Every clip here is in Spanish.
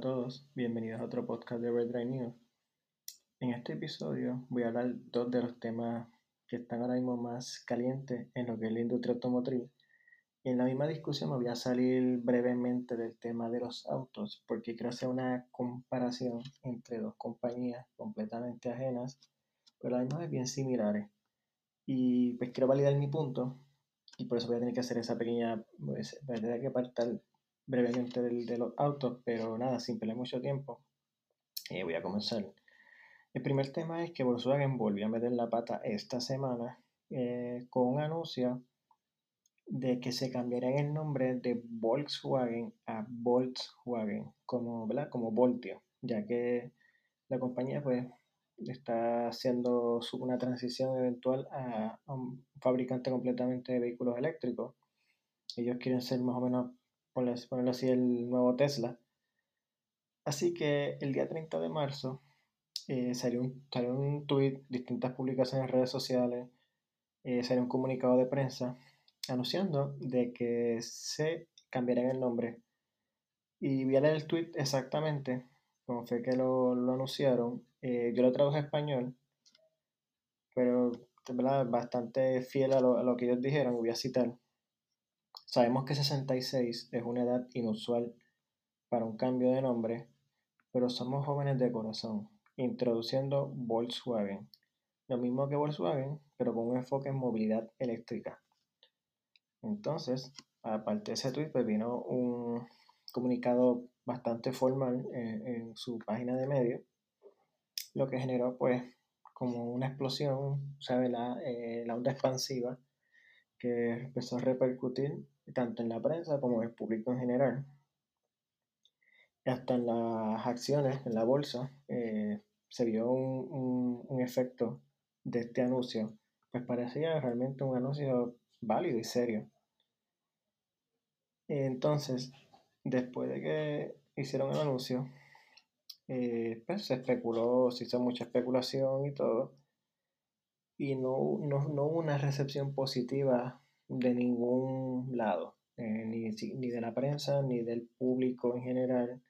Todos, bienvenidos a otro podcast de Red Drive News. En este episodio voy a hablar dos de los temas que están ahora mismo más calientes en lo que es la industria automotriz. Y en la misma discusión me voy a salir brevemente del tema de los autos, porque quiero hacer una comparación entre dos compañías completamente ajenas, pero además bien similares. Y pues quiero validar mi punto, y por eso voy a tener que hacer esa pequeña, pues, voy a que apartar brevemente de los autos, pero nada, sin perder mucho tiempo, eh, voy a comenzar. El primer tema es que Volkswagen volvió a meter la pata esta semana eh, con un anuncio de que se cambiaría el nombre de Volkswagen a Volkswagen, como, ¿verdad? como Voltio, ya que la compañía pues está haciendo una transición eventual a, a un fabricante completamente de vehículos eléctricos. Ellos quieren ser más o menos ponerlo así, el nuevo Tesla. Así que el día 30 de marzo eh, salió, un, salió un tweet, distintas publicaciones en redes sociales, eh, salió un comunicado de prensa anunciando de que se cambiaría el nombre. Y vi el tweet exactamente, como fue que lo, anunciaron. Eh, yo lo traduje a español, pero bastante fiel a lo, a lo que ellos dijeron, voy a citar. Sabemos que 66 es una edad inusual para un cambio de nombre, pero somos jóvenes de corazón, introduciendo Volkswagen. Lo mismo que Volkswagen, pero con un enfoque en movilidad eléctrica. Entonces, aparte de ese tweet, pues vino un comunicado bastante formal en, su página de medio, lo que generó pues como una explosión, ¿sabe? La, eh, la onda expansiva que empezó a repercutir tanto en la prensa como en el público en general. Hasta en las acciones, en la bolsa, eh, se vio un, efecto de este anuncio, pues parecía realmente un anuncio válido y serio. Entonces, después de que hicieron el anuncio, eh, pues se especuló, se hizo mucha especulación y todo, y no, no, no hubo una recepción positiva de ningún lado, eh, ni, ni, de la prensa, ni del público en general.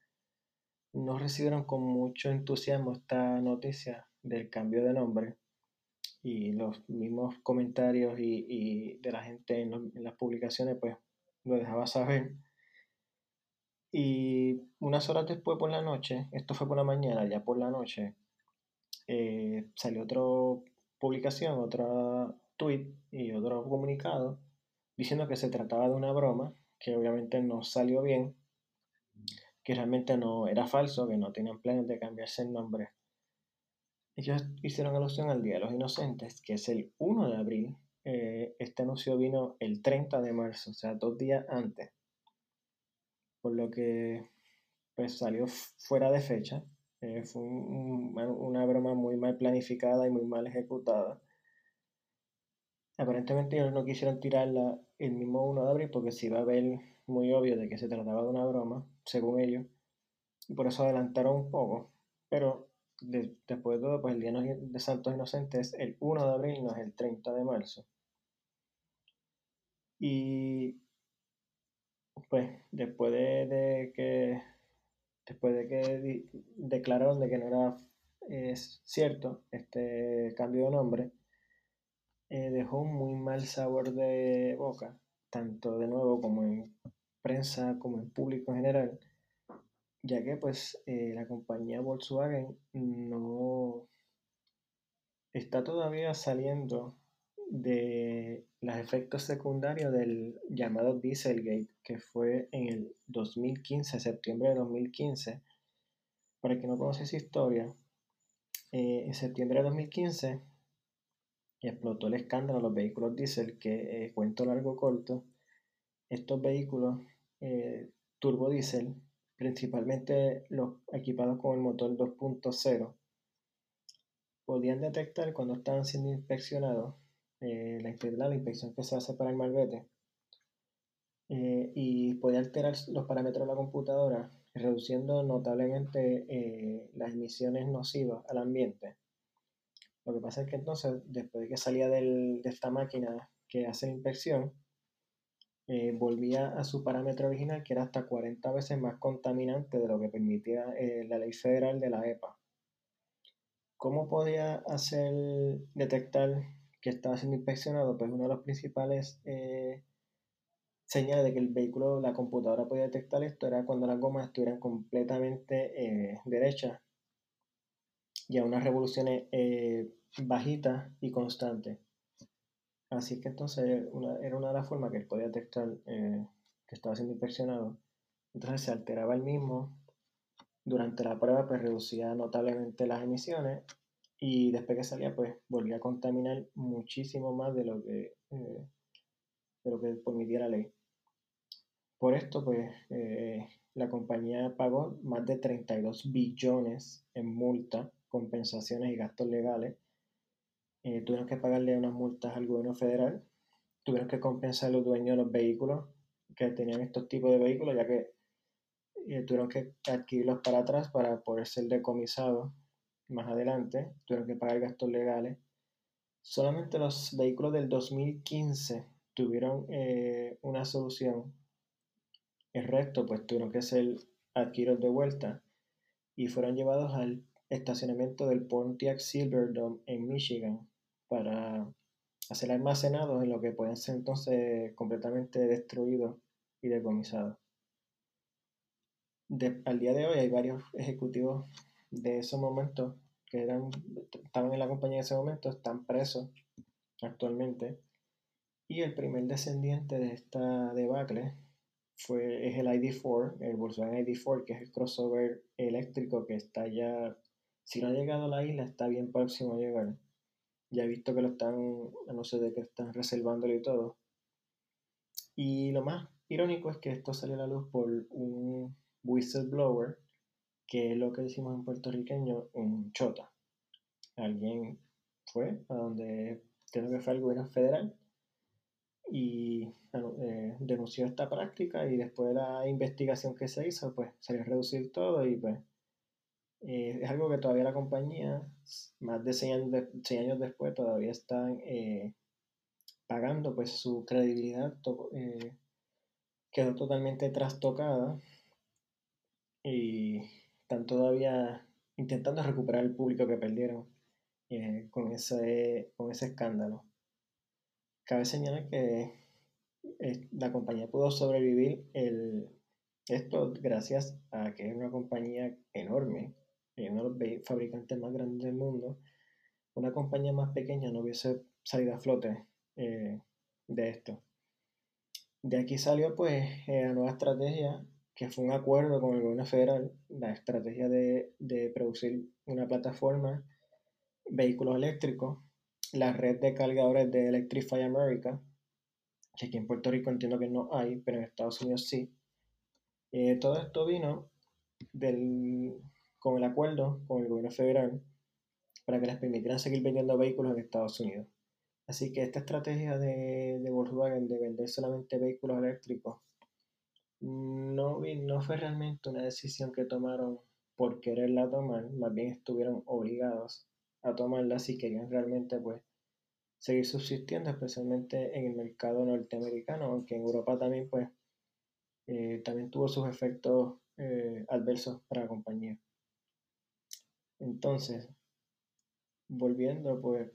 No recibieron con mucho entusiasmo esta noticia del cambio de nombre y los mismos comentarios y, y de la gente en, las publicaciones pues lo dejaba saber. Y unas horas después por la noche, esto fue por la mañana, ya por la noche, eh, salió otra publicación, otro tweet y otro comunicado diciendo que se trataba de una broma, que obviamente no salió bien, que realmente no era falso, que no tenían planes de cambiarse el nombre. Ellos hicieron alusión al Día de los Inocentes, que es el 1 de abril. Eh, este anuncio vino el 30 de marzo, o sea, dos días antes. Por lo que pues salió fuera de fecha. Eh, fue una broma muy mal planificada y muy mal ejecutada. Aparentemente ellos no quisieron tirarla el mismo 1 de abril porque se iba a ver muy obvio de que se trataba de una broma, según ellos, y por eso adelantaron un poco. Pero después de todo, pues el Día de Santos Inocentes es el 1 de abril, no es el 30 de marzo. Y pues después de, que después de que declararon de que no era es cierto este cambio de nombre, eh, dejó un muy mal sabor de boca, tanto de nuevo como en prensa como en público en general, ya que pues eh, la compañía Volkswagen no está todavía saliendo de los efectos secundarios del llamado Dieselgate, que fue en el 2015, septiembre de 2015. Para el que no conoce esa historia, eh, en septiembre de 2015 y explotó el escándalo de los vehículos diésel, que eh, cuento largo corto, estos vehículos eh, turbo diésel, principalmente los equipados con el motor 2.0, podían detectar cuando estaban siendo inspeccionados eh, la, la, inspección que se hace para el malvete eh, y podía alterar los parámetros de la computadora, reduciendo notablemente las emisiones nocivas al ambiente lo que pasa es que entonces, después de que salía de esta máquina que hace la inspección, eh, volvía a su parámetro original, que era hasta 40 veces más contaminante de lo que permitía eh, la ley federal de la EPA. ¿Cómo podía hacer detectar que estaba siendo inspeccionado? Pues uno de los principales eh, señales de que el vehículo, la computadora podía detectar esto, era cuando las gomas estuvieran completamente derechas y a unas revoluciones bajitas y constantes. Así que entonces era una de las formas que él podía detectar eh, que estaba siendo inspeccionado. Entonces se alteraba el mismo. Durante la prueba pues reducía notablemente las emisiones y después que salía pues volvía a contaminar muchísimo más de lo que, eh, de lo que permitía la ley. Por esto pues eh, la compañía pagó más de 32 billones en multa, compensaciones y gastos legales eh, tuvieron que pagarle unas multas al gobierno federal, tuvieron que compensar a los dueños de los vehículos que tenían estos tipos de vehículos, ya que eh, tuvieron que adquirirlos para atrás para poder ser decomisados más adelante, tuvieron que pagar gastos legales. Solamente los vehículos del 2015 tuvieron eh, una solución. El resto pues tuvieron que ser adquiridos de vuelta y fueron llevados al estacionamiento del Pontiac Silverdome en Michigan para hacer almacenados en lo que pueden ser entonces completamente destruidos y decomisados. al día de hoy hay varios ejecutivos de esos momentos que eran, estaban en la compañía en ese momento, están presos actualmente. Y el primer descendiente de esta debacle fue, es el ID4, el Volkswagen ID4, que es el crossover eléctrico que está ya, si no ha llegado a la isla, está bien próximo a llegar. Ya he visto que lo están, no sé de qué están reservándolo y todo. Y lo más irónico es que esto salió a la luz por un whistleblower, que es lo que decimos en puertorriqueño, un chota. Alguien fue a donde tengo que fue el gobierno federal y eh, denunció esta práctica y después de la investigación que se hizo, pues salió a reducir todo y pues eh, es algo que todavía la compañía, más de 6 años, después, todavía están eh, pagando, pues su credibilidad eh, quedó totalmente trastocada y están todavía intentando recuperar el público que perdieron con, ese, con ese escándalo. Cabe señalar que la compañía pudo sobrevivir el, esto gracias a que es una compañía enorme uno de los fabricantes más grandes del mundo, una compañía más pequeña no hubiese salido a flote eh, de esto. De aquí salió pues eh, la nueva estrategia, que fue un acuerdo con el gobierno federal, la estrategia de, de producir una plataforma, vehículos eléctricos, la red de cargadores de Electrify America, que aquí en Puerto Rico entiendo que no hay, pero en Estados Unidos sí. Eh, todo esto vino del, con el acuerdo con el gobierno federal para que les permitieran seguir vendiendo vehículos en Estados Unidos. Así que esta estrategia de, Volkswagen de vender solamente vehículos eléctricos no, no fue realmente una decisión que tomaron por quererla tomar, más bien estuvieron obligados a tomarla si querían realmente pues seguir subsistiendo, especialmente en el mercado norteamericano, aunque en Europa también pues eh, también tuvo sus efectos eh, adversos para la compañía. Entonces, volviendo, pues,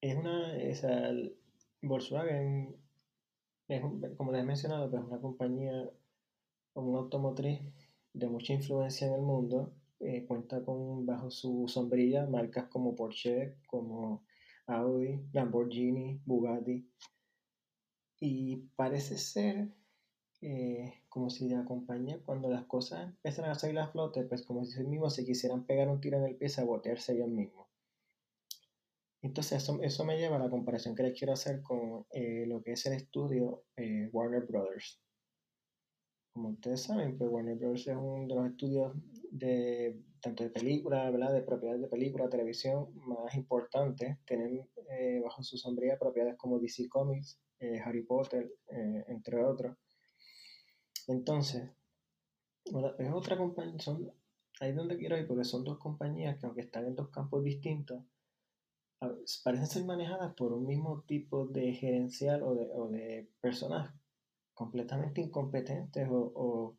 es una, esa, Volkswagen, es como les he mencionado, pues una compañía una automotriz de mucha influencia en el mundo, eh, cuenta con bajo su sombrilla marcas como Porsche, como Audi, Lamborghini, Bugatti, y parece ser eh, como si la compañía, cuando las cosas empiezan a salir a flote, pues como si ellos mismos se quisieran pegar un tiro en el pie y botearse ellos mismos. Entonces eso, eso, me lleva a la comparación que les quiero hacer con eh, lo que es el estudio eh, Warner Brothers. Como ustedes saben, pues Warner Brothers es uno de los estudios de tanto de película, ¿verdad? de propiedades de película, televisión más importantes. Tienen bajo su sombría propiedades como DC Comics, Harry Potter, entre otros. Entonces, es otra compañía, son, ahí donde quiero ir, porque son dos compañías que aunque están en dos campos distintos, parecen ser manejadas por un mismo tipo de gerencial o de, o de personas completamente incompetentes o,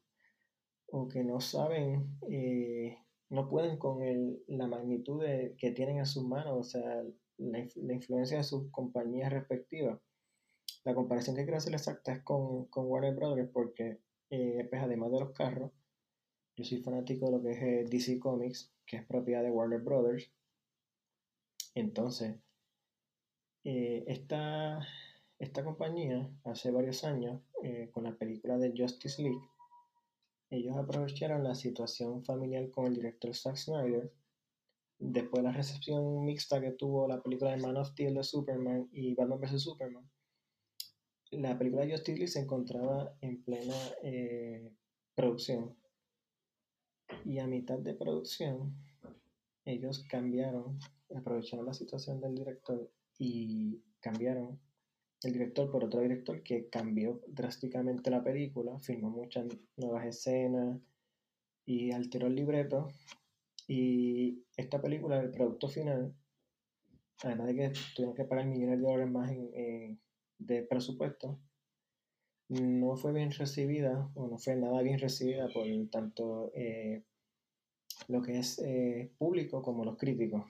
o, que no saben, eh, no pueden con el, la magnitud que tienen en sus manos, o sea, la, la, influencia de sus compañías respectivas. La comparación que quiero hacer exacta es con, con Warner Brothers porque, eh, pues además de los carros, yo soy fanático de lo que es eh, DC Comics, que es propiedad de Warner Brothers. Entonces, eh, esta, esta, compañía, hace varios años, eh, con la película de Justice League, ellos aprovecharon la situación familiar con el director Zack Snyder. Después de la recepción mixta que tuvo la película de Man of Steel de Superman y Batman vs. Superman, la película de Justice League se encontraba en plena eh, producción. Y a mitad de producción, ellos cambiaron, aprovecharon la situación del director y cambiaron el director por otro director que cambió drásticamente la película, filmó muchas nuevas escenas y alteró el libreto. Y esta película, el producto final, además de que tuvieron que pagar millones de dólares más de presupuesto, no fue bien recibida o no fue nada bien recibida por tanto eh, lo que es eh, público como los críticos.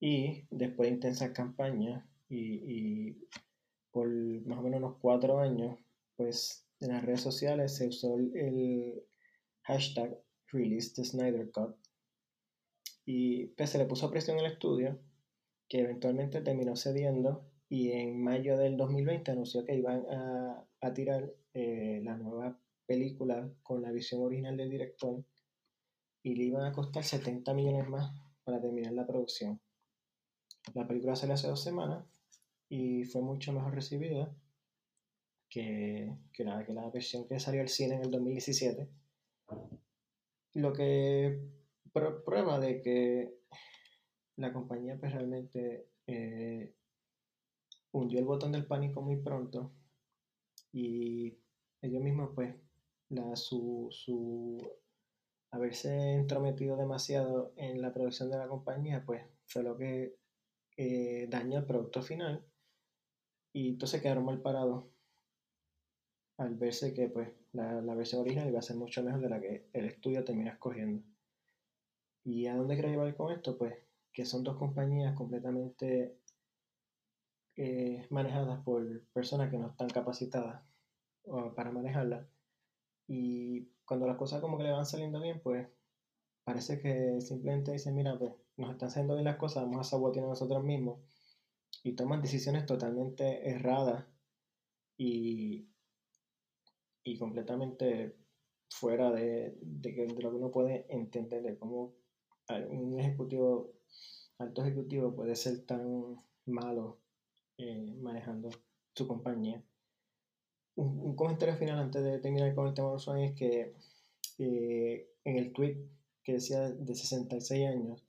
Y después de intensas campañas y, por más o menos unos cuatro años, pues en las redes sociales se usó el, hashtag Release the Snyder Cut y pues, se le puso presión al estudio que eventualmente terminó cediendo y en mayo del 2020 anunció que iban a, a tirar eh, la nueva película con la visión original del director y le iban a costar 70 millones más para terminar la producción. La película salió hace dos semanas y fue mucho mejor recibida que, que, la, que la versión que salió al cine en el 2017. Lo que prueba de que la compañía pues, realmente eh, hundió el botón del pánico muy pronto y ellos mismos pues la, su, su haberse entrometido demasiado en la producción de la compañía pues fue lo que eh, dañó el producto final y entonces quedaron mal parados al verse que pues la, la, versión original iba a ser mucho mejor de la que el estudio termina escogiendo. ¿Y a dónde quiero llevar con esto? Pues que son dos compañías completamente eh, manejadas por personas que no están capacitadas para manejarla. Y cuando las cosas como que le van saliendo bien, pues parece que simplemente dicen, mira, pues nos están haciendo bien las cosas, vamos a sabotear nosotros mismos. Y toman decisiones totalmente erradas y, y completamente fuera de, de, de, lo que uno puede entender de cómo un ejecutivo, alto ejecutivo puede ser tan malo eh, manejando su compañía. Un, comentario final antes de terminar con el tema de Volkswagen es que eh, en el tweet que decía de 66 años,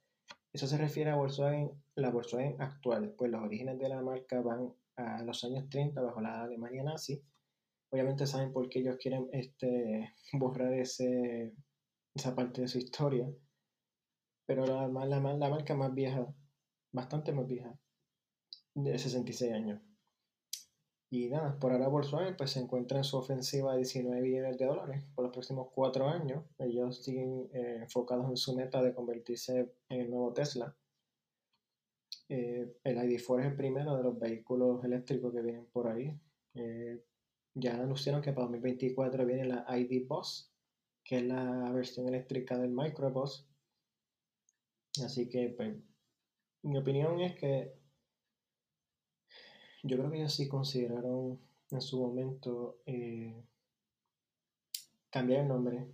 eso se refiere a Volkswagen, la Volkswagen actual, pues los orígenes de la marca van a los años 30 bajo la Alemania nazi. Obviamente saben por qué ellos quieren este, borrar ese, esa parte de su historia, pero la, la marca más vieja, bastante más vieja, de 66 años. Y nada, por ahora Volkswagen pues, se encuentra en su ofensiva de 19 billones de dólares por los próximos cuatro años. Ellos siguen eh, enfocados en su meta de convertirse en el nuevo Tesla. Eh, el ID4 es el primero de los vehículos eléctricos que vienen por ahí. Eh, ya anunciaron que para 2024 viene la ID Boss, que es la versión eléctrica del Microbus. Así que, pues, mi opinión es que yo creo que ellos sí consideraron en su momento eh, cambiar el nombre.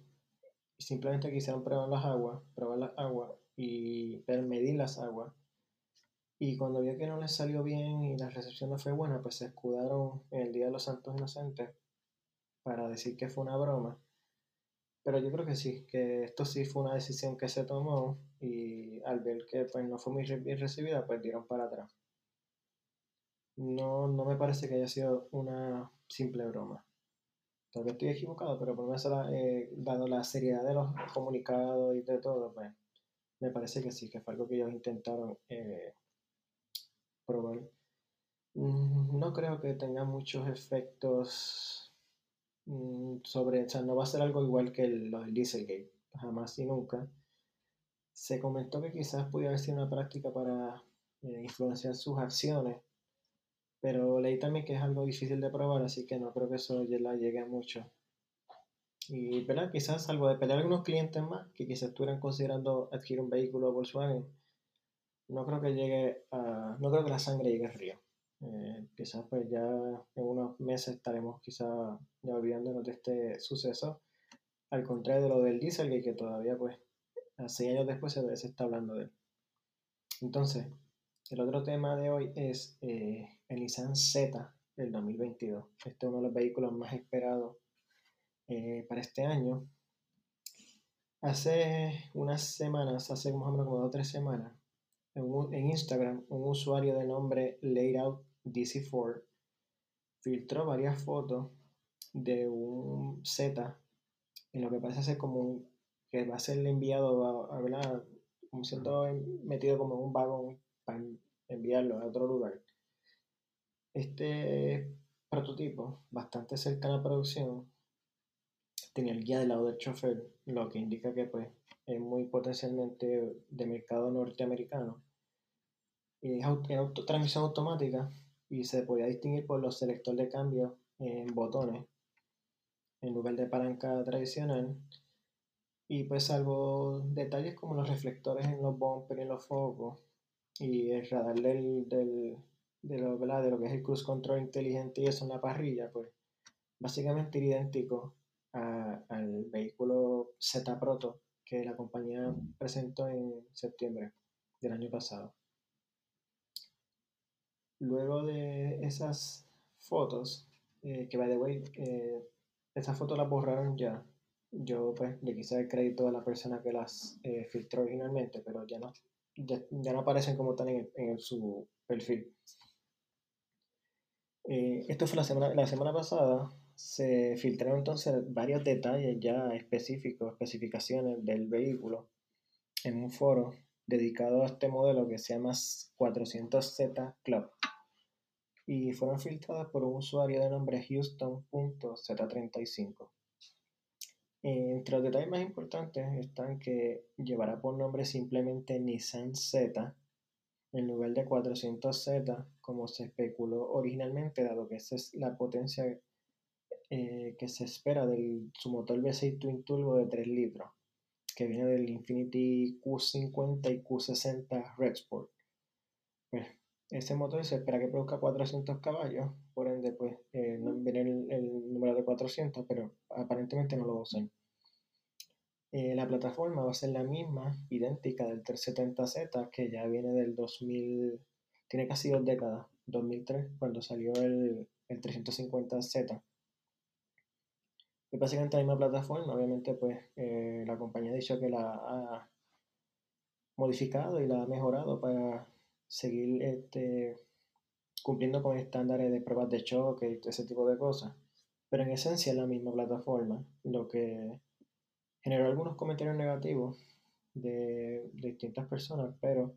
Simplemente quisieron probar las aguas, probar las aguas y medir las aguas. Y cuando vio que no les salió bien y la recepción no fue buena, pues se escudaron en el Día de los Santos Inocentes para decir que fue una broma. Pero yo creo que sí, que esto sí fue una decisión que se tomó y al ver que pues, no fue muy bien recibida, pues dieron para atrás no, no me parece que haya sido una simple broma. Tal vez estoy equivocado, pero por lo menos eh, dado la seriedad de los comunicados y de todo, pues, me parece que sí, que fue algo que ellos intentaron eh, probar. Mm, no creo que tenga muchos efectos mm, sobre, o sea, no va a ser algo igual que lo del Dieselgate, jamás y nunca. Se comentó que quizás pudiera ser una práctica para eh, influenciar sus acciones, pero leí también que es algo difícil de probar, así que no creo que eso la llegue a mucho. Y ¿verdad? quizás algo de pelear algunos clientes más que quizás estuvieran considerando adquirir un vehículo Volkswagen, no creo que llegue a, no creo que la sangre llegue al río. Eh, quizás pues ya en unos meses estaremos quizás ya olvidándonos de este suceso, al contrario de lo del Dieselgate que todavía pues a seis años después se, está hablando de él. Entonces, el otro tema de hoy es eh, el Nissan Z del 2022. Este es uno de los vehículos más esperados eh, para este año. Hace unas semanas, hace más o menos como dos o tres semanas, en, Instagram, un usuario de nombre Layout DC4 filtró varias fotos de un Z en lo que parece ser como un, que va a ser enviado a, a como siendo metido como en un vagón para enviarlo a otro lugar. Este prototipo, bastante cercano a producción, tenía el guía del lado del chofer, lo que indica que pues es muy potencialmente de mercado norteamericano. Y es auto, transmisión automática y se podía distinguir por los selectores de cambio en botones en lugar de palanca tradicional. Y pues salvo detalles como los reflectores en los bumpers y en los focos y el radar del de, lo, de lo que es el cruise control inteligente y eso en la parrilla, pues básicamente idéntico al vehículo Z Proto que la compañía presentó en septiembre del año pasado. Luego de esas fotos, eh, que by the way, eh, esas fotos las borraron ya. Yo pues le quise dar crédito a la persona que las eh, filtró originalmente, pero ya no, ya, no aparecen como están en, en su perfil. Esto fue la semana, la semana pasada, se filtraron entonces varios detalles ya específicos, especificaciones del vehículo en un foro dedicado a este modelo que se llama 400Z Club y fueron filtradas por un usuario de nombre Houston.z35. Entre los detalles más importantes están que llevará por nombre simplemente Nissan Z en lugar de 400Z como se especuló originalmente, dado que esa es la potencia eh, que se espera de su motor V6 Twin Turbo de 3 litros, que viene del Infinity Q50 y Q60 Redsport. Pues ese motor se espera que produzca 400 caballos, por ende, pues eh, no viene el, número de 400, pero aparentemente no lo usan. Eh, la plataforma va a ser la misma, idéntica del 370Z, que ya viene del 2000, tiene casi dos décadas, 2003, cuando salió el, el 350Z básicamente la misma plataforma. Obviamente, pues eh, la compañía ha dicho que la ha modificado y la ha mejorado para seguir este, cumpliendo con estándares de pruebas de choque y ese tipo de cosas. Pero en esencia es la misma plataforma, lo que generó algunos comentarios negativos de, distintas personas, pero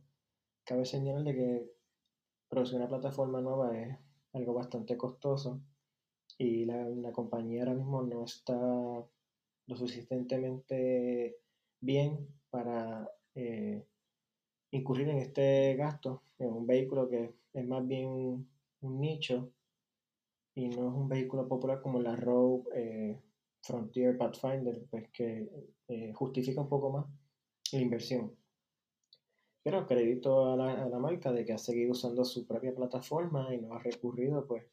cabe señalar de que producir una plataforma nueva es algo bastante costoso y la, la, compañía ahora mismo no está lo suficientemente bien para eh, incurrir en este gasto. En un vehículo que es más bien un nicho y no es un vehículo popular como la Rogue eh, Frontier Pathfinder, pues que eh, justifica un poco más la inversión. Pero acredito a la, marca de que ha seguido usando su propia plataforma y no ha recurrido pues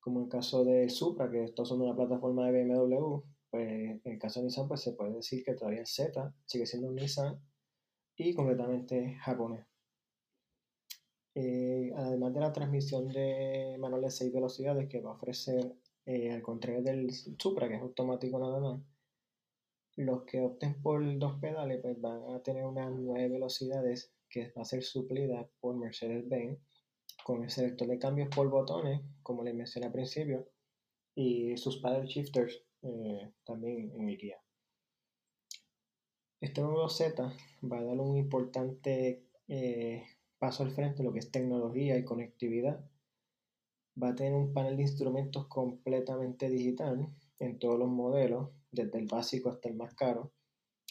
como en el caso del Supra, que está usando una plataforma de BMW, pues en el caso de Nissan, pues se puede decir que todavía el Z sigue siendo un Nissan y completamente japonés. Eh, además de la transmisión de manual de 6 velocidades que va a ofrecer, eh, al contrario del Supra, que es automático nada más, los que opten por dos pedales pues van a tener unas 9 velocidades que va a ser suplida por Mercedes-Benz con el selector de cambios por botones, como les mencioné al principio, y sus paddle shifters eh, también en mi guía. Este nuevo Z va a dar un importante eh, paso al frente lo que es tecnología y conectividad. Va a tener un panel de instrumentos completamente digital en todos los modelos, desde el básico hasta el más caro.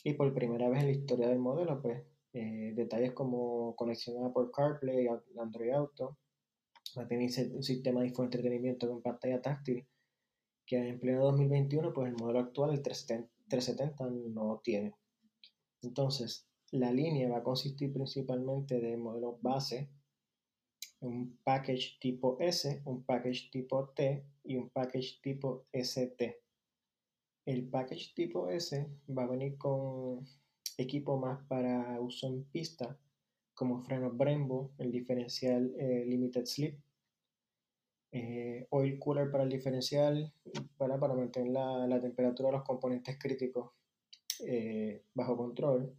Y por primera vez en la historia del modelo, pues eh, detalles como conexión por CarPlay, Android Auto, va a tener un sistema de infoentretenimiento con pantalla táctil que en pleno 2021 pues el modelo actual, el 370, no tiene. Entonces, la línea va a consistir principalmente de modelos base, un package tipo S, un package tipo T y un package tipo ST. El package tipo S va a venir con equipo más para uso en pista, como freno Brembo, el diferencial eh, Limited Slip, eh, oil cooler para el diferencial, para, mantener la, la, temperatura de los componentes críticos eh, bajo control.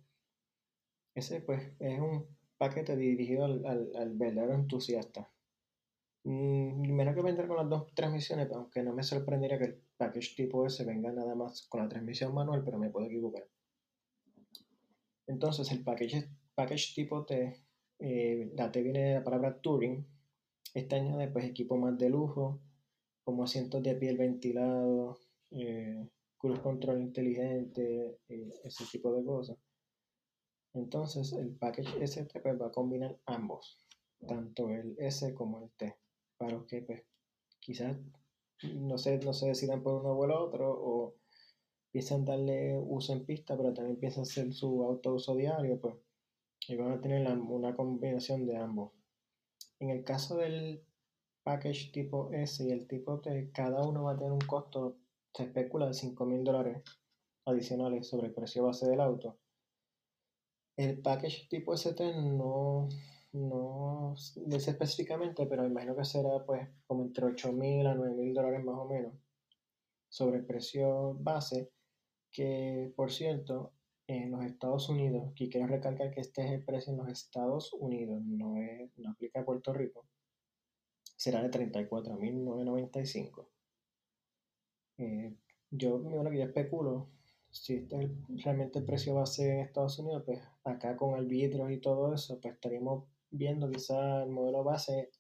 Ese pues es un paquete dirigido al, al, al verdadero entusiasta. Mm, menos que vender con las dos transmisiones, aunque no me sorprendería que el package tipo S venga nada más con la transmisión manual, pero me puedo equivocar. Entonces el package, package tipo T, eh, la T viene de la palabra Touring, este añade pues equipo más de lujo, como asientos de piel ventilado, eh, cruise control inteligente, eh, ese tipo de cosas. Entonces el package ST pues, va a combinar ambos, tanto el S como el T, para que pues quizás no se, no se decidan por uno o el otro o piensan darle uso en pista, pero también piensan hacer su auto uso diario, pues y van a tener una combinación de ambos. En el caso del package tipo S y el tipo T, cada uno va a tener un costo, se especula, de 5 mil dólares adicionales sobre el precio base del auto. El package tipo ST no, no dice específicamente, pero imagino que será pues como entre 8 mil a 9 mil dólares más o menos sobre el precio base que por cierto, en los Estados Unidos, que quiero recalcar que este es el precio en los Estados Unidos, no, es, no aplica a Puerto Rico, será de 34.995. Eh, yo, bueno, que yo especulo, si este es realmente el precio base en Estados Unidos, pues acá con arbitros y todo eso, pues estaríamos viendo quizá el modelo base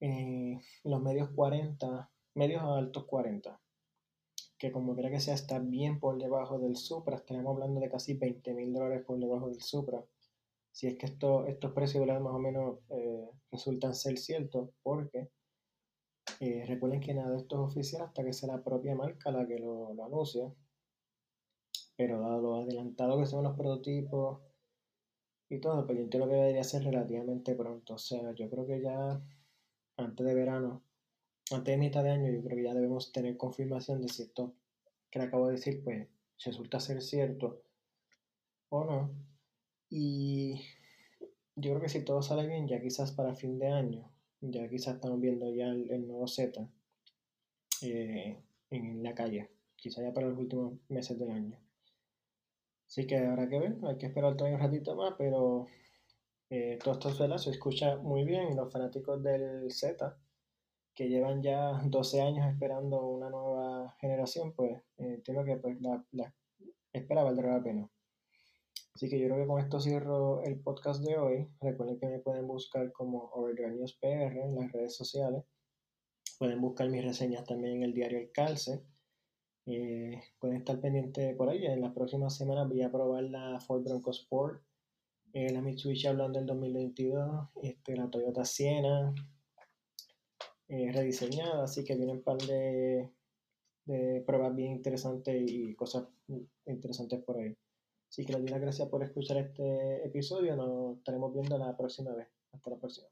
en los medios 40, medios a altos 40 que como quiera que sea está bien por debajo del Supra, estaríamos hablando de casi 20 mil dólares por debajo del Supra. Si es que esto, estos precios más o menos eh, resultan ser ciertos, porque eh, recuerden que nada de esto es oficial hasta que sea la propia marca la que lo anuncia. Pero dado lo adelantado que son los prototipos y todo, pues yo entiendo que debería ser relativamente pronto. O sea, yo creo que ya antes de verano antes de mitad de año yo creo que ya debemos tener confirmación de si esto que le acabo de decir pues resulta ser cierto o no. Y yo creo que si todo sale bien, ya quizás para fin de año, ya quizás estamos viendo ya el, nuevo Z eh, en la calle, quizás ya para los últimos meses del año. Así que habrá que ver, hay que esperar todavía un ratito más, pero eh, esto se escucha muy bien los fanáticos del Z que llevan ya 12 años esperando una nueva generación, pues eh, que pues, la, la, espera valdrá la pena. Así que yo creo que con esto cierro el podcast de hoy. Recuerden que me pueden buscar como Overdrive News PR en las redes sociales. Pueden buscar mis reseñas también en el diario El Calce. Eh, pueden estar pendientes por ahí. En las próximas semanas voy a probar la Ford Bronco Sport, eh, la Mitsubishi hablando del 2022, este, la Toyota Siena, eh, rediseñada, así que vienen un par de, de, pruebas bien interesantes y cosas interesantes por ahí. Así que les doy las gracias por escuchar este episodio, nos estaremos viendo la próxima vez. Hasta la próxima.